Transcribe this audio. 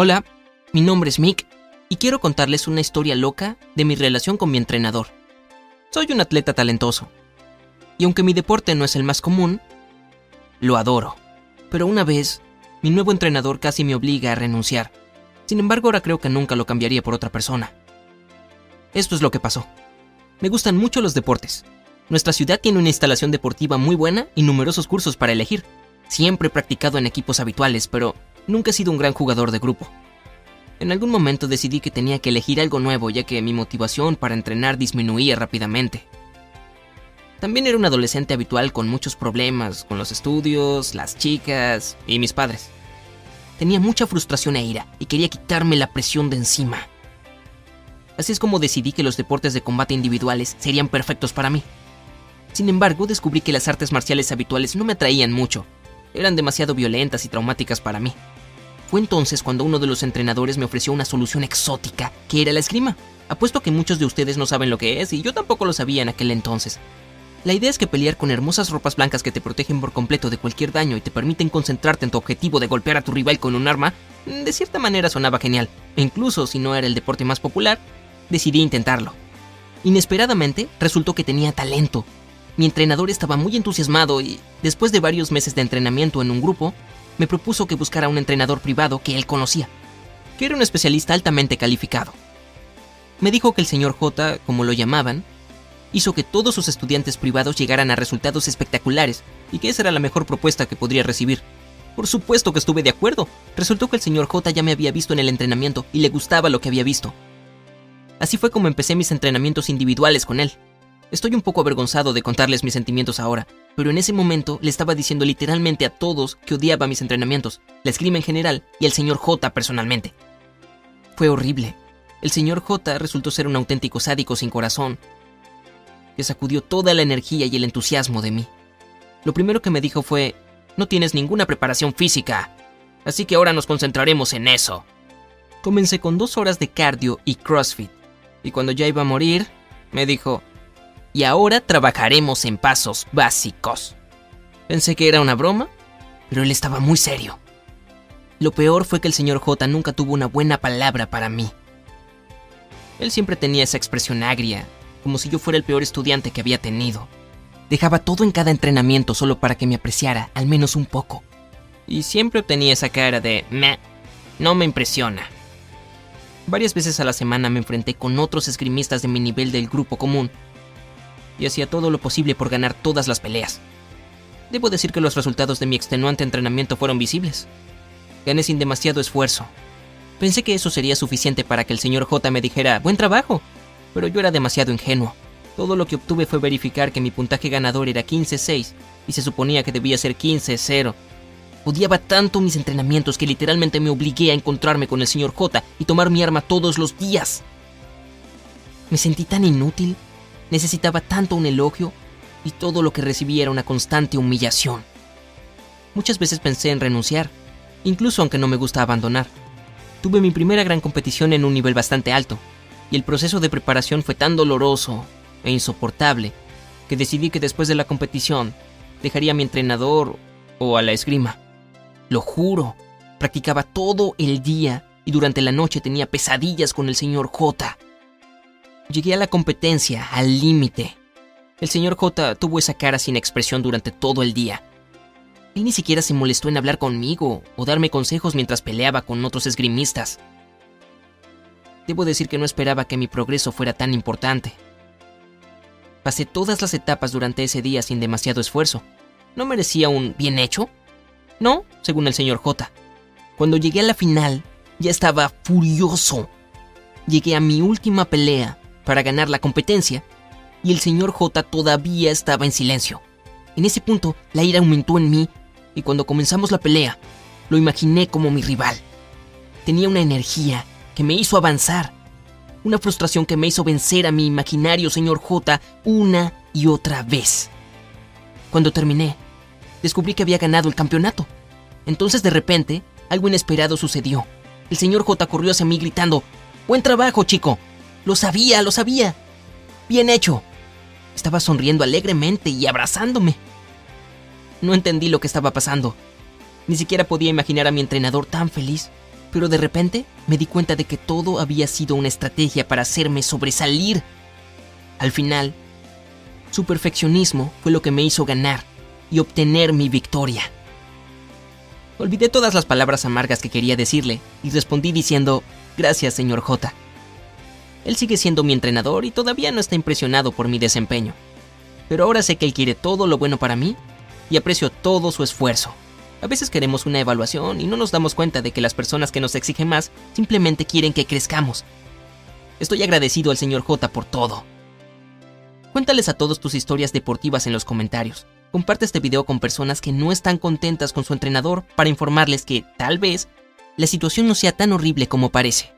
Hola, mi nombre es Mick y quiero contarles una historia loca de mi relación con mi entrenador. Soy un atleta talentoso, y aunque mi deporte no es el más común, lo adoro. Pero una vez, mi nuevo entrenador casi me obliga a renunciar. Sin embargo, ahora creo que nunca lo cambiaría por otra persona. Esto es lo que pasó. Me gustan mucho los deportes. Nuestra ciudad tiene una instalación deportiva muy buena y numerosos cursos para elegir. Siempre he practicado en equipos habituales, pero nunca he sido un gran jugador de grupo. En algún momento decidí que tenía que elegir algo nuevo ya que mi motivación para entrenar disminuía rápidamente. También era un adolescente habitual con muchos problemas, con los estudios, las chicas y mis padres. Tenía mucha frustración e ira y quería quitarme la presión de encima. Así es como decidí que los deportes de combate individuales serían perfectos para mí. Sin embargo, descubrí que las artes marciales habituales no me atraían mucho. Eran demasiado violentas y traumáticas para mí. Fue entonces cuando uno de los entrenadores me ofreció una solución exótica, que era la esgrima. Apuesto que muchos de ustedes no saben lo que es y yo tampoco lo sabía en aquel entonces. La idea es que pelear con hermosas ropas blancas que te protegen por completo de cualquier daño y te permiten concentrarte en tu objetivo de golpear a tu rival con un arma, de cierta manera sonaba genial. E incluso si no era el deporte más popular, decidí intentarlo. Inesperadamente, resultó que tenía talento. Mi entrenador estaba muy entusiasmado y, después de varios meses de entrenamiento en un grupo, me propuso que buscara un entrenador privado que él conocía, que era un especialista altamente calificado. Me dijo que el señor J, como lo llamaban, hizo que todos sus estudiantes privados llegaran a resultados espectaculares y que esa era la mejor propuesta que podría recibir. Por supuesto que estuve de acuerdo. Resultó que el señor J ya me había visto en el entrenamiento y le gustaba lo que había visto. Así fue como empecé mis entrenamientos individuales con él. Estoy un poco avergonzado de contarles mis sentimientos ahora, pero en ese momento le estaba diciendo literalmente a todos que odiaba mis entrenamientos, la esgrima en general y al señor J personalmente. Fue horrible. El señor J resultó ser un auténtico sádico sin corazón, que sacudió toda la energía y el entusiasmo de mí. Lo primero que me dijo fue, no tienes ninguna preparación física, así que ahora nos concentraremos en eso. Comencé con dos horas de cardio y CrossFit, y cuando ya iba a morir, me dijo, y ahora trabajaremos en pasos básicos. Pensé que era una broma, pero él estaba muy serio. Lo peor fue que el señor J nunca tuvo una buena palabra para mí. Él siempre tenía esa expresión agria, como si yo fuera el peor estudiante que había tenido. Dejaba todo en cada entrenamiento solo para que me apreciara, al menos un poco. Y siempre obtenía esa cara de, meh, no me impresiona. Varias veces a la semana me enfrenté con otros esgrimistas de mi nivel del grupo común, y hacía todo lo posible por ganar todas las peleas. Debo decir que los resultados de mi extenuante entrenamiento fueron visibles. Gané sin demasiado esfuerzo. Pensé que eso sería suficiente para que el señor J me dijera, buen trabajo, pero yo era demasiado ingenuo. Todo lo que obtuve fue verificar que mi puntaje ganador era 15-6 y se suponía que debía ser 15-0. Odiaba tanto mis entrenamientos que literalmente me obligué a encontrarme con el señor J y tomar mi arma todos los días. Me sentí tan inútil, necesitaba tanto un elogio y todo lo que recibí era una constante humillación. Muchas veces pensé en renunciar, incluso aunque no me gusta abandonar. Tuve mi primera gran competición en un nivel bastante alto, y el proceso de preparación fue tan doloroso e insoportable que decidí que después de la competición dejaría a mi entrenador o a la esgrima. Lo juro, practicaba todo el día y durante la noche tenía pesadillas con el señor J. Llegué a la competencia, al límite. El señor J tuvo esa cara sin expresión durante todo el día. Él ni siquiera se molestó en hablar conmigo o darme consejos mientras peleaba con otros esgrimistas. Debo decir que no esperaba que mi progreso fuera tan importante. Pasé todas las etapas durante ese día sin demasiado esfuerzo. ¿No merecía un bien hecho? No, según el señor J. Cuando llegué a la final, ya estaba furioso. Llegué a mi última pelea para ganar la competencia y el señor J todavía estaba en silencio. En ese punto, la ira aumentó en mí y cuando comenzamos la pelea, lo imaginé como mi rival. Tenía una energía que me hizo avanzar. Una frustración que me hizo vencer a mi imaginario señor J una y otra vez. Cuando terminé, descubrí que había ganado el campeonato. Entonces de repente, algo inesperado sucedió. El señor J corrió hacia mí gritando, Buen trabajo, chico. Lo sabía, lo sabía. Bien hecho. Estaba sonriendo alegremente y abrazándome. No entendí lo que estaba pasando. Ni siquiera podía imaginar a mi entrenador tan feliz. Pero de repente me di cuenta de que todo había sido una estrategia para hacerme sobresalir. Al final, su perfeccionismo fue lo que me hizo ganar y obtener mi victoria. Olvidé todas las palabras amargas que quería decirle y respondí diciendo, gracias, señor J. Él sigue siendo mi entrenador y todavía no está impresionado por mi desempeño. Pero ahora sé que él quiere todo lo bueno para mí y aprecio todo su esfuerzo. A veces queremos una evaluación y no nos damos cuenta de que las personas que nos exigen más simplemente quieren que crezcamos. Estoy agradecido al señor J por todo. Cuéntales a todos tus historias deportivas en los comentarios. Comparte este video con personas que no están contentas con su entrenador para informarles que, tal vez, la situación no sea tan horrible como parece.